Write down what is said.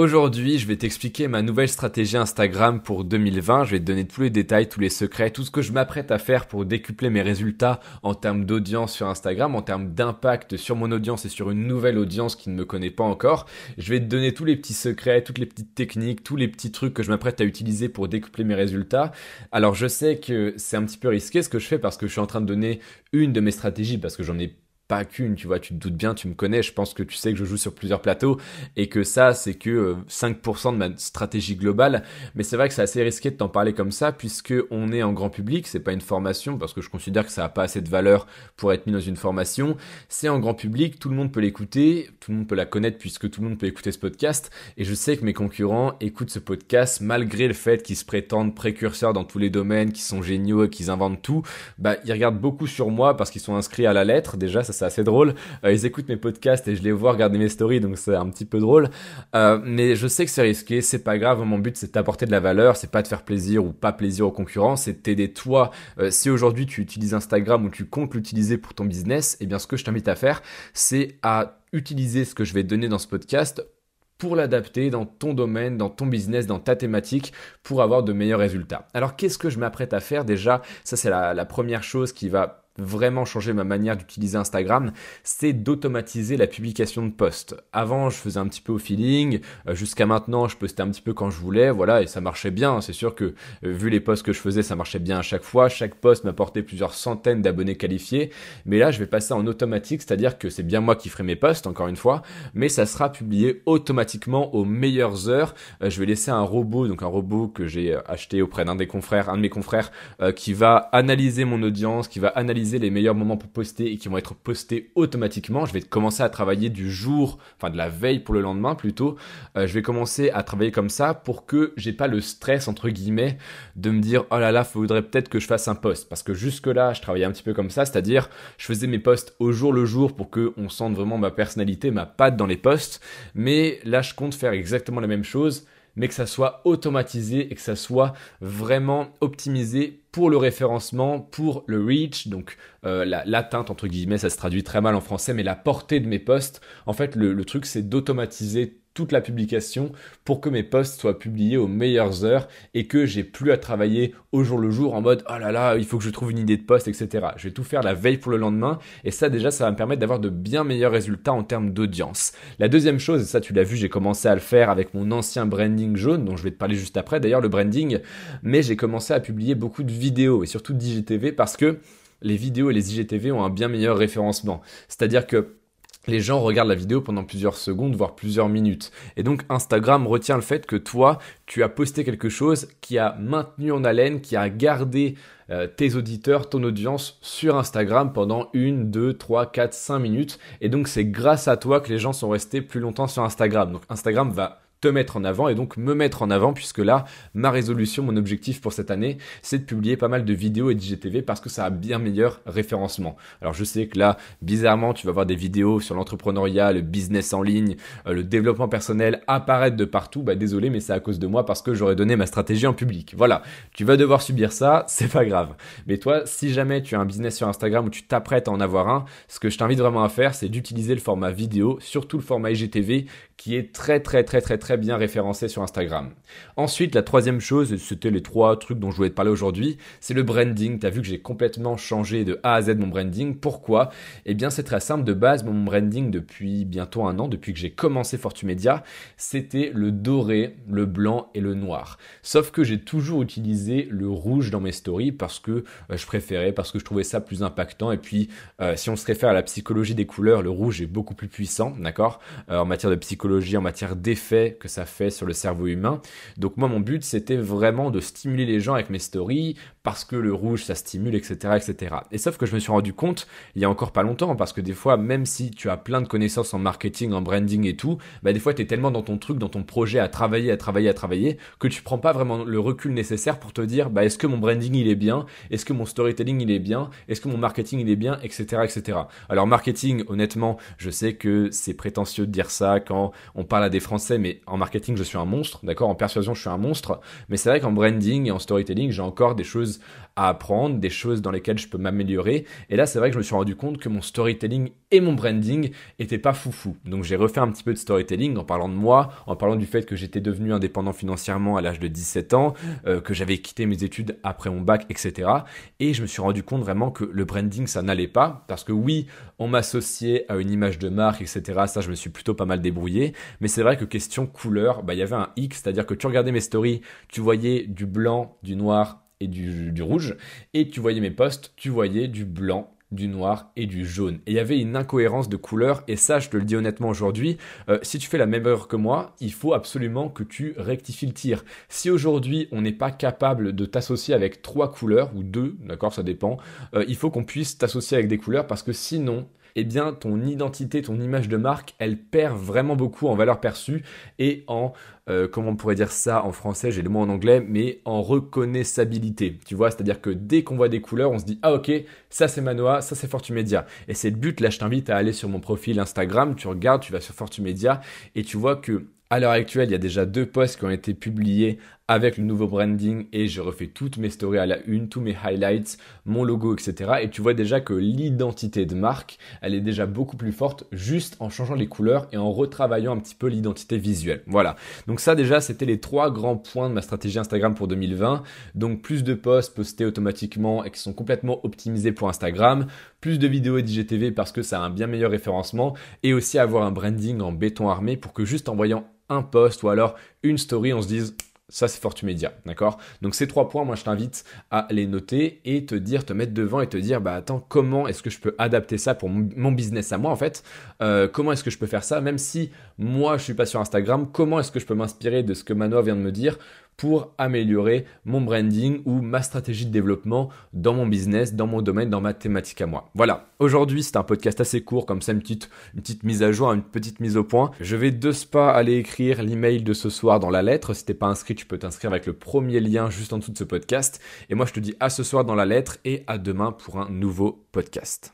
Aujourd'hui, je vais t'expliquer ma nouvelle stratégie Instagram pour 2020. Je vais te donner tous les détails, tous les secrets, tout ce que je m'apprête à faire pour décupler mes résultats en termes d'audience sur Instagram, en termes d'impact sur mon audience et sur une nouvelle audience qui ne me connaît pas encore. Je vais te donner tous les petits secrets, toutes les petites techniques, tous les petits trucs que je m'apprête à utiliser pour décupler mes résultats. Alors je sais que c'est un petit peu risqué ce que je fais parce que je suis en train de donner une de mes stratégies parce que j'en ai pas qu'une, tu vois, tu te doutes bien, tu me connais, je pense que tu sais que je joue sur plusieurs plateaux et que ça, c'est que 5% euh, de ma stratégie globale. Mais c'est vrai que c'est assez risqué de t'en parler comme ça puisque on est en grand public, c'est pas une formation parce que je considère que ça a pas assez de valeur pour être mis dans une formation. C'est en grand public, tout le monde peut l'écouter, tout le monde peut la connaître puisque tout le monde peut écouter ce podcast et je sais que mes concurrents écoutent ce podcast malgré le fait qu'ils se prétendent précurseurs dans tous les domaines, qu'ils sont géniaux et qu'ils inventent tout. Bah, ils regardent beaucoup sur moi parce qu'ils sont inscrits à la lettre. Déjà, ça c'est drôle. Euh, ils écoutent mes podcasts et je les vois regarder mes stories, donc c'est un petit peu drôle. Euh, mais je sais que c'est risqué, c'est pas grave. Mon but c'est d'apporter de la valeur, c'est pas de faire plaisir ou pas plaisir aux concurrents, c'est de t'aider toi. Euh, si aujourd'hui tu utilises Instagram ou tu comptes l'utiliser pour ton business, eh bien ce que je t'invite à faire, c'est à utiliser ce que je vais donner dans ce podcast pour l'adapter dans ton domaine, dans ton business, dans ta thématique, pour avoir de meilleurs résultats. Alors qu'est-ce que je m'apprête à faire déjà? Ça c'est la, la première chose qui va vraiment changer ma manière d'utiliser Instagram, c'est d'automatiser la publication de posts. Avant, je faisais un petit peu au feeling, euh, jusqu'à maintenant, je postais un petit peu quand je voulais, voilà, et ça marchait bien. C'est sûr que euh, vu les posts que je faisais, ça marchait bien à chaque fois. Chaque post m'apportait plusieurs centaines d'abonnés qualifiés. Mais là, je vais passer en automatique, c'est-à-dire que c'est bien moi qui ferai mes posts, encore une fois, mais ça sera publié automatiquement aux meilleures heures. Euh, je vais laisser un robot, donc un robot que j'ai acheté auprès d'un des confrères, un de mes confrères, qui va analyser mon audience, qui va analyser les meilleurs moments pour poster et qui vont être postés automatiquement. Je vais commencer à travailler du jour, enfin de la veille pour le lendemain plutôt. Euh, je vais commencer à travailler comme ça pour que j'ai pas le stress entre guillemets de me dire oh là là, faudrait peut-être que je fasse un post parce que jusque là, je travaillais un petit peu comme ça, c'est-à-dire je faisais mes posts au jour le jour pour que on sente vraiment ma personnalité, ma patte dans les posts. Mais là, je compte faire exactement la même chose mais que ça soit automatisé et que ça soit vraiment optimisé pour le référencement, pour le reach, donc euh, l'atteinte entre guillemets, ça se traduit très mal en français, mais la portée de mes posts. En fait, le truc c'est d'automatiser toute la publication pour que mes posts soient publiés aux meilleures heures et que j'ai plus à travailler au jour le jour en mode oh là là il faut que je trouve une idée de post etc. Je vais tout faire la veille pour le lendemain et ça déjà ça va me permettre d'avoir de bien meilleurs résultats en termes d'audience. La deuxième chose et ça tu l'as vu j'ai commencé à le faire avec mon ancien branding jaune dont je vais te parler juste après d'ailleurs le branding mais j'ai commencé à publier beaucoup de vidéos et surtout d'IGTV parce que les vidéos et les IGTV ont un bien meilleur référencement. C'est-à-dire que les gens regardent la vidéo pendant plusieurs secondes, voire plusieurs minutes. Et donc Instagram retient le fait que toi, tu as posté quelque chose qui a maintenu en haleine, qui a gardé euh, tes auditeurs, ton audience sur Instagram pendant une, deux, trois, quatre, cinq minutes. Et donc c'est grâce à toi que les gens sont restés plus longtemps sur Instagram. Donc Instagram va te mettre en avant et donc me mettre en avant puisque là, ma résolution, mon objectif pour cette année, c'est de publier pas mal de vidéos et d'IGTV parce que ça a bien meilleur référencement. Alors je sais que là, bizarrement, tu vas voir des vidéos sur l'entrepreneuriat, le business en ligne, euh, le développement personnel apparaître de partout. Bah désolé, mais c'est à cause de moi parce que j'aurais donné ma stratégie en public. Voilà, tu vas devoir subir ça, c'est pas grave. Mais toi, si jamais tu as un business sur Instagram où tu t'apprêtes à en avoir un, ce que je t'invite vraiment à faire, c'est d'utiliser le format vidéo, surtout le format IGTV, qui est très très très très très bien référencé sur Instagram. Ensuite, la troisième chose, c'était les trois trucs dont je voulais te parler aujourd'hui, c'est le branding. Tu as vu que j'ai complètement changé de A à Z mon branding. Pourquoi? Eh bien, c'est très simple. De base, mon branding depuis bientôt un an, depuis que j'ai commencé Fortumedia, c'était le doré, le blanc et le noir. Sauf que j'ai toujours utilisé le rouge dans mes stories parce que euh, je préférais, parce que je trouvais ça plus impactant. Et puis, euh, si on se réfère à la psychologie des couleurs, le rouge est beaucoup plus puissant, d'accord? Euh, En matière de psychologie, en matière d'effet que ça fait sur le cerveau humain. Donc moi, mon but, c'était vraiment de stimuler les gens avec mes stories, parce que le rouge, ça stimule, etc., etc. Et sauf que je me suis rendu compte, il y a encore pas longtemps, parce que des fois, même si tu as plein de connaissances en marketing, en branding et tout, bah des fois, tu es tellement dans ton truc, dans ton projet, à travailler, à travailler, à travailler, que tu prends pas vraiment le recul nécessaire pour te dire, bah est-ce que mon branding, il est bien? Est-ce que mon storytelling, il est bien? Est-ce que mon marketing, il est bien? Etc., etc. Alors marketing, honnêtement, je sais que c'est prétentieux de dire ça quand on parle à des Français, mais en marketing, je suis un monstre, d'accord? En persuasion, je suis un monstre. Mais c'est vrai qu'en branding et en storytelling, j'ai encore des choses apprendre, des choses dans lesquelles je peux m'améliorer. Et là, c'est vrai que je me suis rendu compte que mon storytelling et mon branding étaient pas foufou. Donc j'ai refait un petit peu de storytelling en parlant de moi, en parlant du fait que j'étais devenu indépendant financièrement à l'âge de 17 ans, euh, que j'avais quitté mes études après mon bac, etc. Et je me suis rendu compte vraiment que le branding, ça n'allait pas. Parce que oui, on m'associait à une image de marque, etc. Ça, je me suis plutôt pas mal débrouillé. Mais c'est vrai que question couleur, bah, il y avait un X, c'est-à-dire que tu regardais mes stories, tu voyais du blanc, du noir et du, rouge. Et tu voyais mes posts, tu voyais du blanc du noir et du jaune. Et il y avait une incohérence de couleurs, et ça, je te le dis honnêtement aujourd'hui, euh, si tu fais la même erreur que moi, il faut absolument que tu rectifies le tir. Si aujourd'hui, on n'est pas capable de t'associer avec trois couleurs, ou deux, d'accord, ça dépend, euh, il faut qu'on puisse t'associer avec des couleurs, parce que sinon, eh bien ton identité, ton image de marque, elle perd vraiment beaucoup en valeur perçue et en, euh, comment on pourrait dire ça en français, j'ai le mot en anglais, mais en reconnaissabilité. Tu vois, c'est-à-dire que dès qu'on voit des couleurs, on se dit, ah ok, ça c'est Manoa, ça c'est Fortumedia. Et c'est le but, là je t'invite à aller sur mon profil Instagram, tu regardes, tu vas sur Fortumedia et tu vois que à l'heure actuelle, il y a déjà deux posts qui ont été publiés avec le nouveau branding et je refais toutes mes stories à la une, tous mes highlights, mon logo, etc. Et tu vois déjà que l'identité de marque, elle est déjà beaucoup plus forte juste en changeant les couleurs et en retravaillant un petit peu l'identité visuelle. Voilà. Donc ça déjà, c'était les trois grands points de ma stratégie Instagram pour 2020. Donc plus de posts postés automatiquement et qui sont complètement optimisés pour Instagram, plus de vidéos et d'IGTV parce que ça a un bien meilleur référencement et aussi avoir un branding en béton armé pour que juste en voyant un post ou alors une story, on se dise ça, c'est Fortumedia, d'accord? Donc ces trois points, moi, je t'invite à les noter et te dire, te mettre devant et te dire, bah attends, comment est-ce que je peux adapter ça pour mon business à moi, en fait? Euh, Comment est-ce que je peux faire ça? Même si moi, je suis pas sur Instagram, comment est-ce que je peux m'inspirer de ce que Manoa vient de me dire pour améliorer mon branding ou ma stratégie de développement dans mon business, dans mon domaine, dans ma thématique à moi? Voilà, aujourd'hui c'est un podcast assez court, comme ça une petite, une petite mise à jour, une petite mise au point. Je vais de ce pas aller écrire l'email de ce soir dans la lettre. Si t'es pas inscrit, tu peux t'inscrire avec le premier lien juste en dessous de ce podcast. Et moi je te dis à ce soir dans la lettre et à demain pour un nouveau podcast.